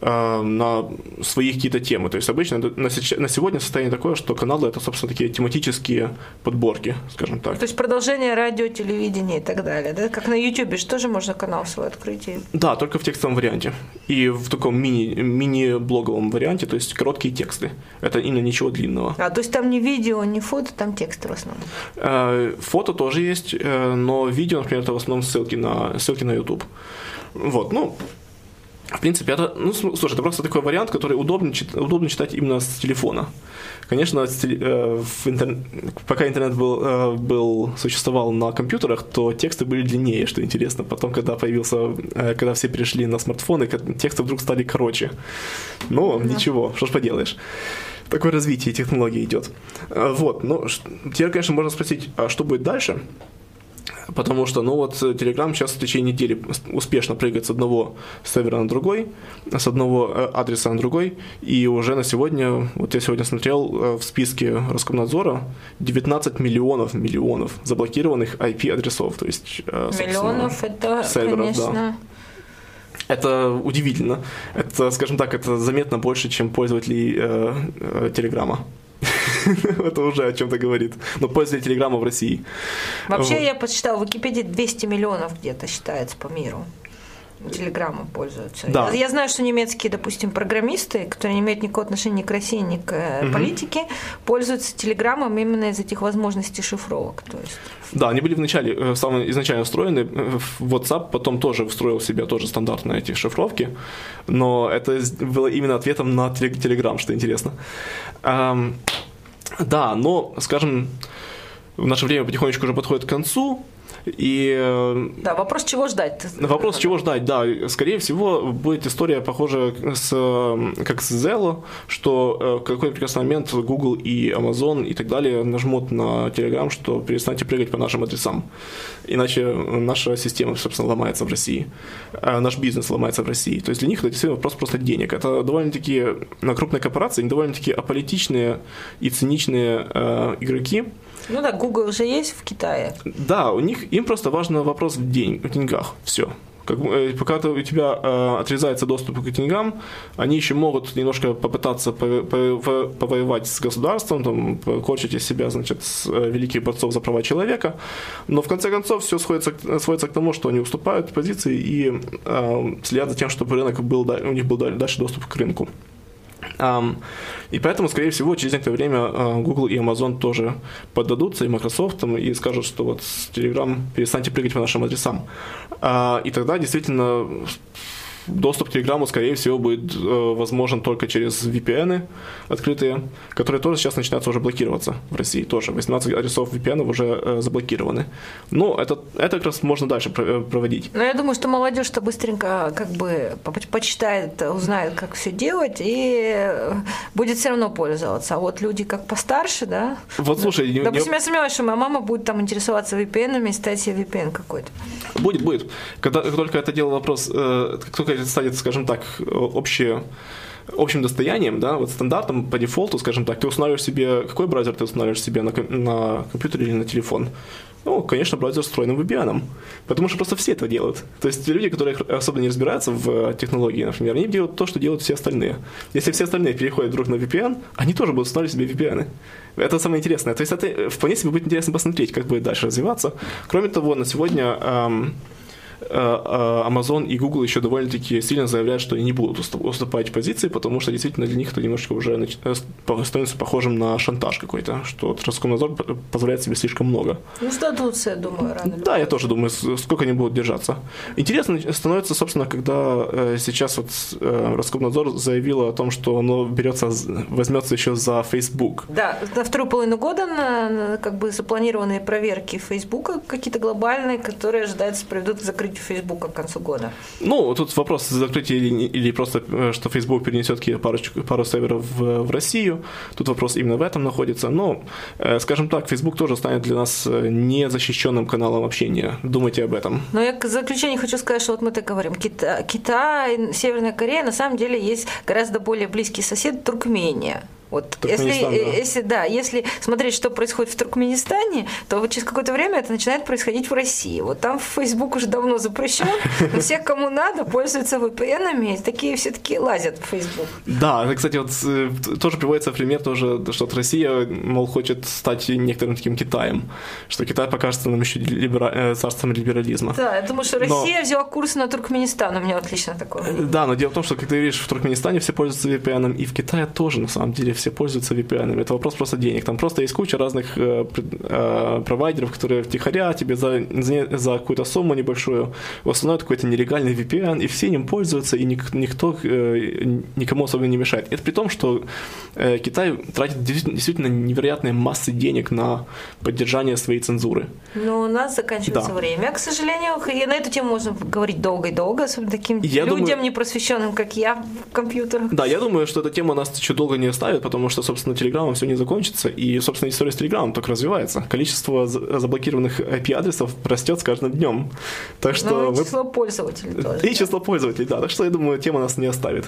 на свои какие-то темы. То есть обычно на, сегодня состояние такое, что каналы это, собственно, такие тематические подборки, скажем так. То есть продолжение радио, телевидения и так далее, да? Как на Ютубе же тоже можно канал свой открыть. и- Да, только в текстовом варианте. И в таком мини, мини-блоговом варианте, то есть короткие тексты. Это именно ничего длинного. А, то есть там не видео, не фото, там тексты в основном. Э, Фото тоже есть, э, но видео, например, это в основном ссылки на, ссылки на YouTube. Вот, ну, в принципе, это, ну, слушай, это просто такой вариант, который удобно, удобно читать именно с телефона. Конечно, э, в интер- пока интернет был, э, был, существовал на компьютерах, то тексты были длиннее, что интересно. Потом, когда появился, э, когда все перешли на смартфоны, тексты вдруг стали короче. Ну, ничего, что ж поделаешь. Такое развитие технологий идет. Вот, ну, теперь, конечно, можно спросить, а что будет дальше? Потому что, ну вот, Telegram сейчас в течение недели успешно прыгает с одного сервера на другой, с одного э, адреса на другой, и уже на сегодня, вот я сегодня смотрел э, в списке Роскомнадзора 19 миллионов, миллионов заблокированных IP-адресов, то есть... э, Миллионов это, серверов, конечно... Это удивительно. Это, скажем так, это заметно больше, чем пользователей э, э, Телеграма. Это уже о чем-то говорит. Но пользователи Телеграма в России. Вообще, Вот. я посчитала, в Википедии 200 миллионов где-то считается по миру. Телеграммом пользуются. Да. Я, знаю, что немецкие, допустим, программисты, которые не имеют никакого отношения ни к России, ни к э, политике, пользуются телеграммом именно из этих возможностей шифровок. То есть, Да, они были вначале, э, самые изначально встроены. э, в WhatsApp потом тоже встроил в себя тоже стандартные эти шифровки. Но это было именно ответом на Telegram, что интересно. Да, но, скажем, в наше время потихонечку уже подходит к концу. И э, да, вопрос, чего ждать? Вопрос, чего ждать, да. Скорее всего, будет история похожа с, э, как с Zello, что э, в какой прекрасный момент Google и Amazon и так далее нажмут на Telegram, что перестаньте прыгать по нашим адресам. Иначе наша система, собственно, ломается в России. А наш бизнес ломается в России. То есть для них это действительно вопрос просто денег. Это довольно-таки на крупные корпорации, они довольно-таки аполитичные и циничные э, игроки, Ну да, Google уже есть в Китае. да, у них им просто важен вопрос в, день, в деньгах. Все. Как, э, пока ты- у тебя э, отрезается доступ к деньгам, они еще могут немножко попытаться пове- повоевать с государством, там, корчить из себя, значит, с, э, великих борцов за права человека, но в конце концов все сходится, сводится к тому, что они уступают позиции и э, следят за тем, чтобы рынок был, у них был да- дальше доступ к рынку. И поэтому, скорее всего, через некоторое время а, Google и Amazon тоже поддадутся, и Microsoft, и скажут, что вот с Telegram перестаньте прыгать по нашим адресам. А, и тогда действительно доступ к Телеграму, скорее всего, будет э, возможен только через VPN открытые, которые тоже сейчас начинаются уже блокироваться в России. Тоже 18 адресов VPN уже э, заблокированы. Ну, это, это как раз можно дальше э, проводить. Но я думаю, что молодежь-то быстренько как бы по- почитает, узнает, как все делать, и э, будет все равно пользоваться. А вот люди как постарше, да? Вот слушай, Допустим, не- я сомневаюсь, что моя мама будет там интересоваться VPN и ставить себе VPN какой-то. Будет, будет. Когда как только это дело вопрос, э, как только станет, скажем так, общее общим достоянием, да, вот стандартом по дефолту, скажем так, ты устанавливаешь себе, какой браузер ты устанавливаешь себе на, на компьютер или на телефон? Ну, конечно, браузер с встроенным VPN. Потому что просто все это делают. То есть люди, которые особо не разбираются в э, технологии, например, они делают то, что делают все остальные. Если все остальные переходят друг на VPN, они тоже будут устанавливать себе VPN. Это самое интересное. То есть это э, вполне себе будет интересно посмотреть, как будет дальше развиваться. Кроме того, на сегодня эм, Amazon и Google еще довольно-таки сильно заявляют, что они не будут уступ- уступать позиции, потому что действительно для них это немножко уже э, становится похожим на шантаж какой-то, что Роскомнадзор позволяет себе слишком много. Ну, сдадутся, я думаю, рано. Да, я тоже думаю, сколько они будут держаться. Интересно становится, собственно, когда э, сейчас вот э, Роскомнадзор заявила о том, что оно берется, возьмется еще за Facebook. Да, на вторую половину года на, на как бы запланированные проверки Фейсбука какие-то глобальные, которые ожидается приведут к закрытию закрытию Фейсбука к концу года? Ну, тут вопрос закрытия или, или просто, э, что Facebook перенесет парочку, пару серверов в, в Россию. Тут вопрос именно в этом находится. Но, э, скажем так, Facebook тоже станет для нас э, незащищенным каналом общения. Думайте об этом. Но я к заключению хочу сказать, что вот мы так говорим, Кита- Китай, Северная Корея, на самом деле есть гораздо более близкий сосед Туркмения. Вот если, да. если да, если смотреть, что происходит в Туркменистане, то вот через какое-то время это начинает происходить в России. Вот там Facebook уже давно запрещен, но всех, кому надо, пользуются VPN-ами, такие все таки лазят в Facebook. Да, кстати, вот э, тоже приводится пример тоже, что вот Россия, мол, хочет стать некоторым таким Китаем, что Китай покажется нам еще либера- э, царством либерализма. Да, я думаю, что Но- Россия взяла курс на Туркменистан, у меня отлично такое. Да, но дело в том, что, как ты видишь, в Туркменистане все пользуются VPN, и в Китае тоже, на самом деле, все пользуются VPN. Это вопрос просто денег. Там просто есть куча разных э, э, провайдеров, которые втихаря тебе за, за, какую-то сумму небольшую установят какой-то нелегальный VPN, и все им пользуются, и ник- никто э, никому особо не мешает. Это при том, что э, Китай тратит действительно действительно невероятные массы денег на поддержание своей цензуры. Но у нас заканчивается Да. время, к сожалению. И на эту тему можно говорить долго и долго, особенно таким Я людям думаю- непросвещенным, как я в компьютерах. Да, я думаю, что эта тема нас еще долго не оставит, потому что, собственно, Телеграмом все не закончится, и, собственно, история с Телеграмом только развивается. Количество за- заблокированных IP-адресов растет с каждым днем. Так что Ну, и вы- число пользователей тоже. И да. число пользователей, да. Так что, я думаю, тема нас не оставит.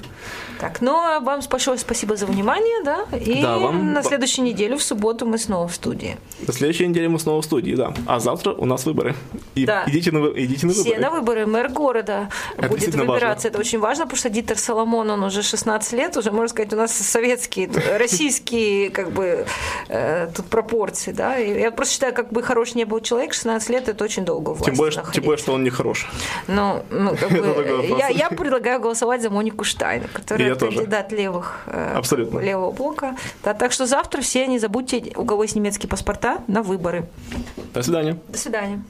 Так, ну а вам большое спасибо за внимание, да? И Да, вам- на следующей неделе, в субботу, мы снова в студии. На следующей неделе мы снова в студии, да. А завтра у нас выборы. И Да. идите на, идите на Все выборы. на выборы. Мэр города Это будет выбираться. Это очень важно, потому что Дитер Соломон, он уже 16 лет, уже, можно сказать, у нас советские, российские, как бы, э, тут пропорции, да. Я просто считаю, как бы хорош не был человек, 16 лет это очень долго власти Тем более, что- тем находиться. более, что он не хорош. Ну, ну, как бы, такой вопрос. я, я предлагаю голосовать за Монику Штайн, которая Я кандидат левых, э, Абсолютно. левого блока. Да, так что завтра все не забудьте, у кого есть немецкие паспорта, на выборы. До свидания. До свидания.